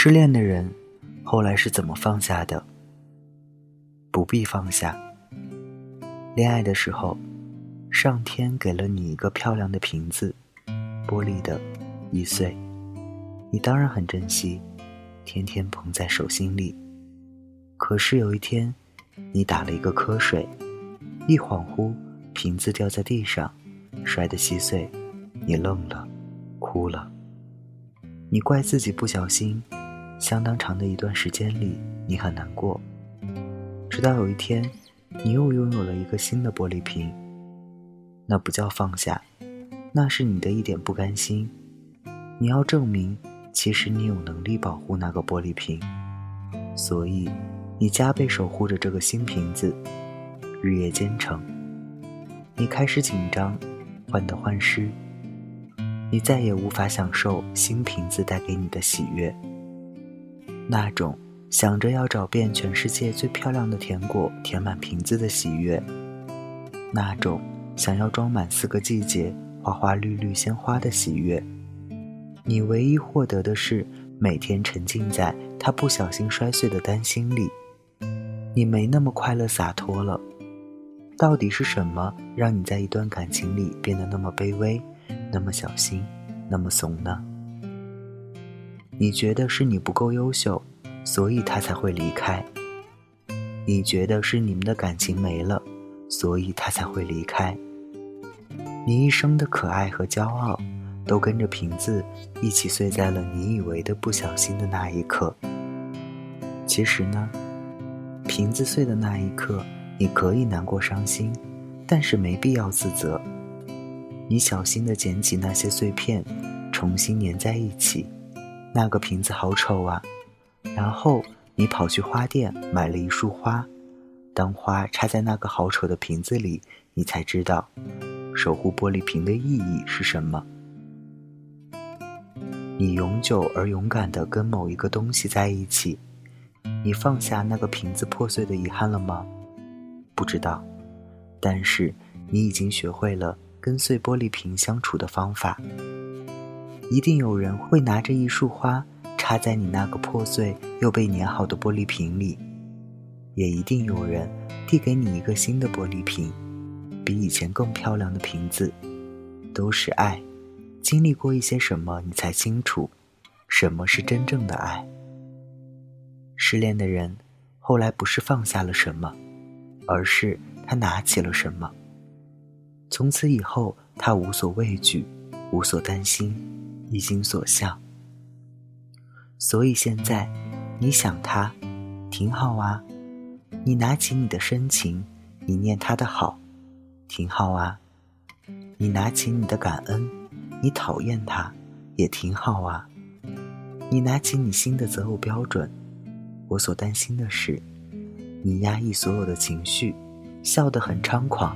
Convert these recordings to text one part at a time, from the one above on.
失恋的人后来是怎么放下的？不必放下。恋爱的时候，上天给了你一个漂亮的瓶子，玻璃的，易碎，你当然很珍惜，天天捧在手心里。可是有一天，你打了一个瞌睡，一恍惚，瓶子掉在地上，摔得稀碎，你愣了，哭了。你怪自己不小心。相当长的一段时间里，你很难过。直到有一天，你又拥有了一个新的玻璃瓶。那不叫放下，那是你的一点不甘心。你要证明，其实你有能力保护那个玻璃瓶，所以你加倍守护着这个新瓶子，日夜兼程。你开始紧张，患得患失。你再也无法享受新瓶子带给你的喜悦。那种想着要找遍全世界最漂亮的甜果填满瓶子的喜悦，那种想要装满四个季节花花绿绿鲜花的喜悦，你唯一获得的是每天沉浸在他不小心摔碎的担心里，你没那么快乐洒脱了。到底是什么让你在一段感情里变得那么卑微，那么小心，那么怂呢？你觉得是你不够优秀，所以他才会离开。你觉得是你们的感情没了，所以他才会离开。你一生的可爱和骄傲，都跟着瓶子一起碎在了你以为的不小心的那一刻。其实呢，瓶子碎的那一刻，你可以难过伤心，但是没必要自责。你小心地捡起那些碎片，重新粘在一起。那个瓶子好丑啊！然后你跑去花店买了一束花，当花插在那个好丑的瓶子里，你才知道守护玻璃瓶的意义是什么。你永久而勇敢地跟某一个东西在一起，你放下那个瓶子破碎的遗憾了吗？不知道，但是你已经学会了跟碎玻璃瓶相处的方法。一定有人会拿着一束花插在你那个破碎又被粘好的玻璃瓶里，也一定有人递给你一个新的玻璃瓶，比以前更漂亮的瓶子。都是爱，经历过一些什么，你才清楚什么是真正的爱。失恋的人后来不是放下了什么，而是他拿起了什么。从此以后，他无所畏惧，无所担心。一心所向，所以现在你想他，挺好啊。你拿起你的深情，你念他的好，挺好啊。你拿起你的感恩，你讨厌他，也挺好啊。你拿起你新的择偶标准，我所担心的是，你压抑所有的情绪，笑得很猖狂，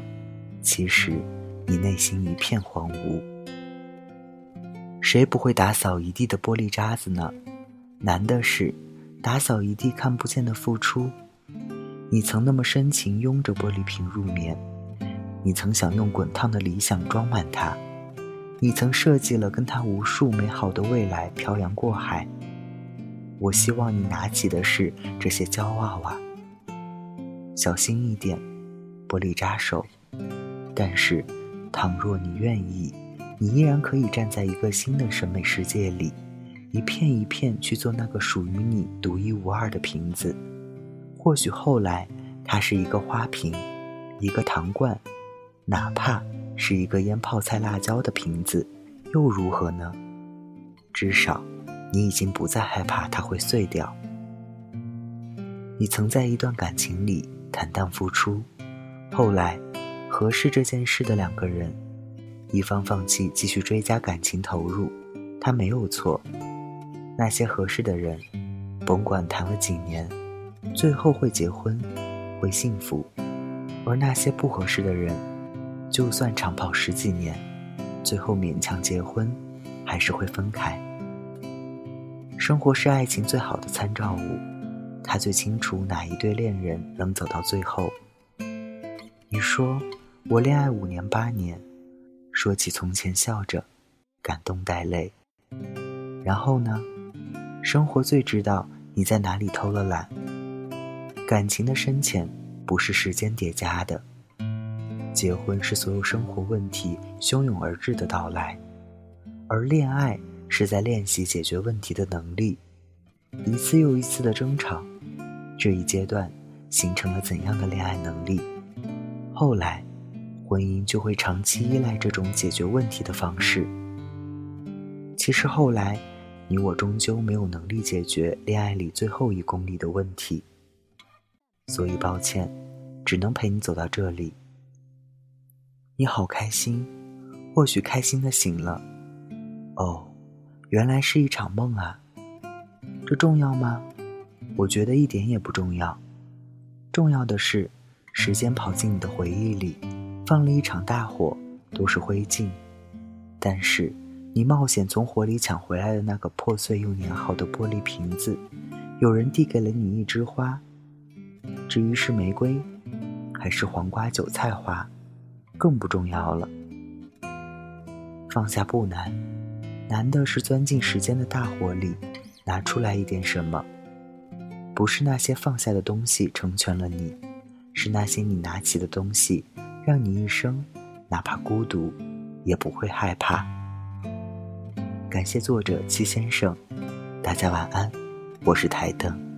其实你内心一片荒芜。谁不会打扫一地的玻璃渣子呢？难的是打扫一地看不见的付出。你曾那么深情拥着玻璃瓶入眠，你曾想用滚烫的理想装满它，你曾设计了跟他无数美好的未来漂洋过海。我希望你拿起的是这些骄傲啊，小心一点，玻璃渣手。但是，倘若你愿意。你依然可以站在一个新的审美世界里，一片一片去做那个属于你独一无二的瓶子。或许后来它是一个花瓶，一个糖罐，哪怕是一个腌泡菜辣椒的瓶子，又如何呢？至少你已经不再害怕它会碎掉。你曾在一段感情里坦荡付出，后来合适这件事的两个人。一方放弃继续追加感情投入，他没有错。那些合适的人，甭管谈了几年，最后会结婚，会幸福；而那些不合适的人，就算长跑十几年，最后勉强结婚，还是会分开。生活是爱情最好的参照物，他最清楚哪一对恋人能走到最后。你说我恋爱五年八年。说起从前，笑着，感动带泪。然后呢？生活最知道你在哪里偷了懒。感情的深浅不是时间叠加的，结婚是所有生活问题汹涌而至的到来，而恋爱是在练习解决问题的能力。一次又一次的争吵，这一阶段形成了怎样的恋爱能力？后来，婚姻就会长期依赖这种解决问题的方式。其实后来，你我终究没有能力解决恋爱里最后一公里的问题，所以抱歉，只能陪你走到这里。你好开心，或许开心的醒了。哦，原来是一场梦啊。这重要吗？我觉得一点也不重要。重要的是，时间跑进你的回忆里，放了一场大火，都是灰烬。但是，你冒险从火里抢回来的那个破碎又粘好的玻璃瓶子，有人递给了你一枝花。至于是玫瑰，还是黄瓜韭菜花，更不重要了。放下不难，难的是钻进时间的大火里。拿出来一点什么？不是那些放下的东西成全了你，是那些你拿起的东西，让你一生哪怕孤独，也不会害怕。感谢作者七先生，大家晚安，我是台灯。